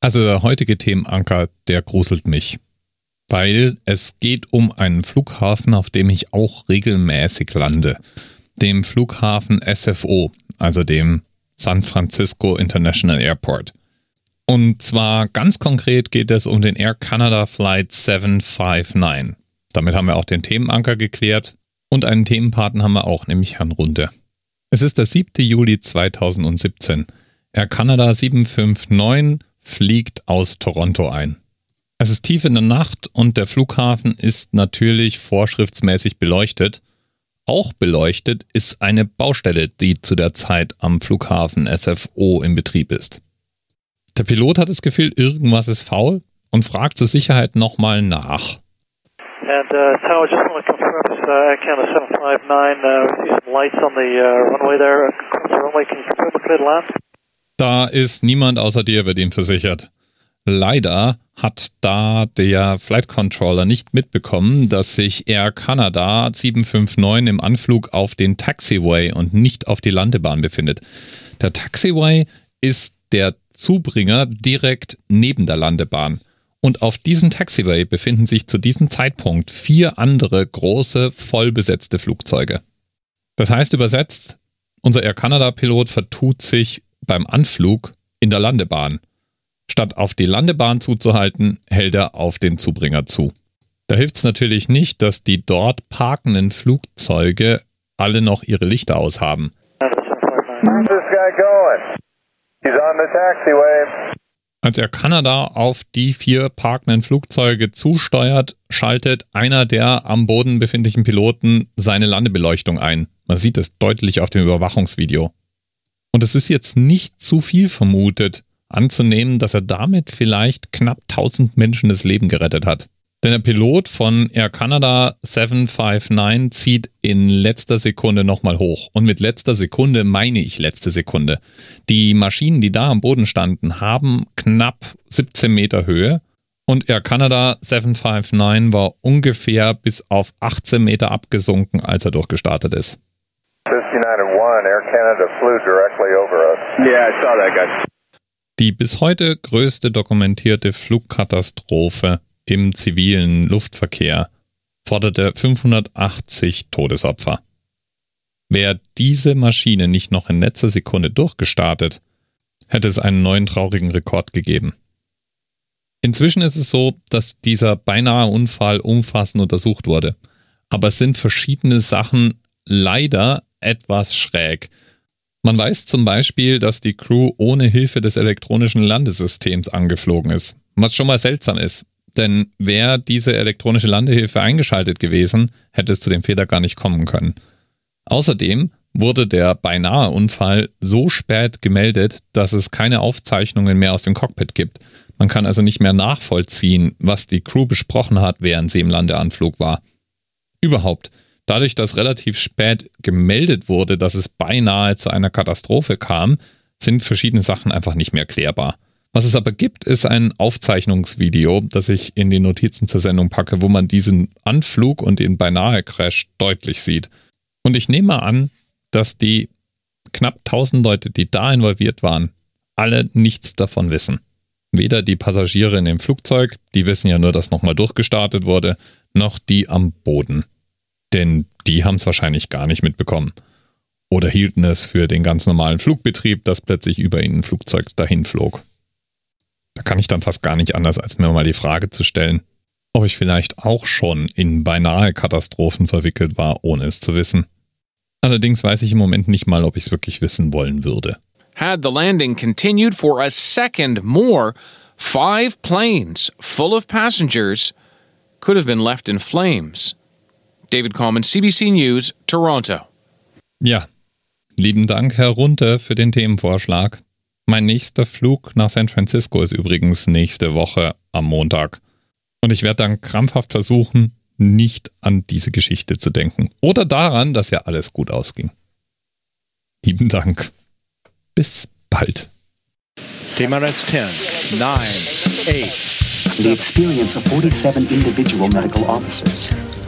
Also der heutige Themenanker, der gruselt mich. Weil es geht um einen Flughafen, auf dem ich auch regelmäßig lande. Dem Flughafen SFO, also dem San Francisco International Airport. Und zwar ganz konkret geht es um den Air Canada Flight 759. Damit haben wir auch den Themenanker geklärt und einen Themenpartner haben wir auch, nämlich Herrn Runde. Es ist der 7. Juli 2017. Air Canada 759 fliegt aus Toronto ein. Es ist tief in der Nacht und der Flughafen ist natürlich vorschriftsmäßig beleuchtet. Auch beleuchtet ist eine Baustelle, die zu der Zeit am Flughafen SFO in Betrieb ist. Der Pilot hat das Gefühl, irgendwas ist faul und fragt zur Sicherheit nochmal nach. And uh, Tower, just want to confirm this uh, Canada 759. Uh, see some lights on the uh, runway there. Across the runway, can you confirm the cleared land? Da ist niemand außer dir, wird ihm versichert. Leider hat da der Flight Controller nicht mitbekommen, dass sich Air Canada 759 im Anflug auf den Taxiway und nicht auf die Landebahn befindet. Der Taxiway ist der Zubringer direkt neben der Landebahn. Und auf diesem Taxiway befinden sich zu diesem Zeitpunkt vier andere große, vollbesetzte Flugzeuge. Das heißt übersetzt, unser Air Canada Pilot vertut sich beim Anflug in der Landebahn. Statt auf die Landebahn zuzuhalten, hält er auf den Zubringer zu. Da hilft es natürlich nicht, dass die dort parkenden Flugzeuge alle noch ihre Lichter aushaben. Als er Kanada auf die vier parkenden Flugzeuge zusteuert, schaltet einer der am Boden befindlichen Piloten seine Landebeleuchtung ein. Man sieht es deutlich auf dem Überwachungsvideo. Und es ist jetzt nicht zu viel vermutet, anzunehmen, dass er damit vielleicht knapp 1000 Menschen das Leben gerettet hat. Denn der Pilot von Air Canada 759 zieht in letzter Sekunde nochmal hoch. Und mit letzter Sekunde meine ich letzte Sekunde. Die Maschinen, die da am Boden standen, haben knapp 17 Meter Höhe. Und Air Canada 759 war ungefähr bis auf 18 Meter abgesunken, als er durchgestartet ist. Air Canada flew directly over us. Yeah, I saw that guy. Die bis heute größte dokumentierte Flugkatastrophe im zivilen Luftverkehr forderte 580 Todesopfer. Wäre diese Maschine nicht noch in letzter Sekunde durchgestartet, hätte es einen neuen traurigen Rekord gegeben. Inzwischen ist es so, dass dieser beinahe Unfall umfassend untersucht wurde. Aber es sind verschiedene Sachen leider etwas schräg. Man weiß zum Beispiel, dass die Crew ohne Hilfe des elektronischen Landesystems angeflogen ist, was schon mal seltsam ist, denn wäre diese elektronische Landehilfe eingeschaltet gewesen, hätte es zu dem Fehler gar nicht kommen können. Außerdem wurde der beinahe Unfall so spät gemeldet, dass es keine Aufzeichnungen mehr aus dem Cockpit gibt. Man kann also nicht mehr nachvollziehen, was die Crew besprochen hat, während sie im Landeanflug war. Überhaupt, Dadurch, dass relativ spät gemeldet wurde, dass es beinahe zu einer Katastrophe kam, sind verschiedene Sachen einfach nicht mehr klärbar. Was es aber gibt, ist ein Aufzeichnungsvideo, das ich in die Notizen zur Sendung packe, wo man diesen Anflug und den beinahe Crash deutlich sieht. Und ich nehme an, dass die knapp 1000 Leute, die da involviert waren, alle nichts davon wissen. Weder die Passagiere in dem Flugzeug, die wissen ja nur, dass nochmal durchgestartet wurde, noch die am Boden. Denn die haben es wahrscheinlich gar nicht mitbekommen. Oder hielten es für den ganz normalen Flugbetrieb, dass plötzlich über ihnen ein Flugzeug dahin flog. Da kann ich dann fast gar nicht anders, als mir mal die Frage zu stellen, ob ich vielleicht auch schon in beinahe Katastrophen verwickelt war, ohne es zu wissen. Allerdings weiß ich im Moment nicht mal, ob ich es wirklich wissen wollen würde. Had the landing continued for a second more, five planes full of passengers could have been left in flames. David Coleman, CBC News, Toronto. Ja, lieben Dank, Herr Runte, für den Themenvorschlag. Mein nächster Flug nach San Francisco ist übrigens nächste Woche am Montag. Und ich werde dann krampfhaft versuchen, nicht an diese Geschichte zu denken. Oder daran, dass ja alles gut ausging. Lieben Dank. Bis bald. TMRS 10, 9, 8. The experience of 47 individual medical officers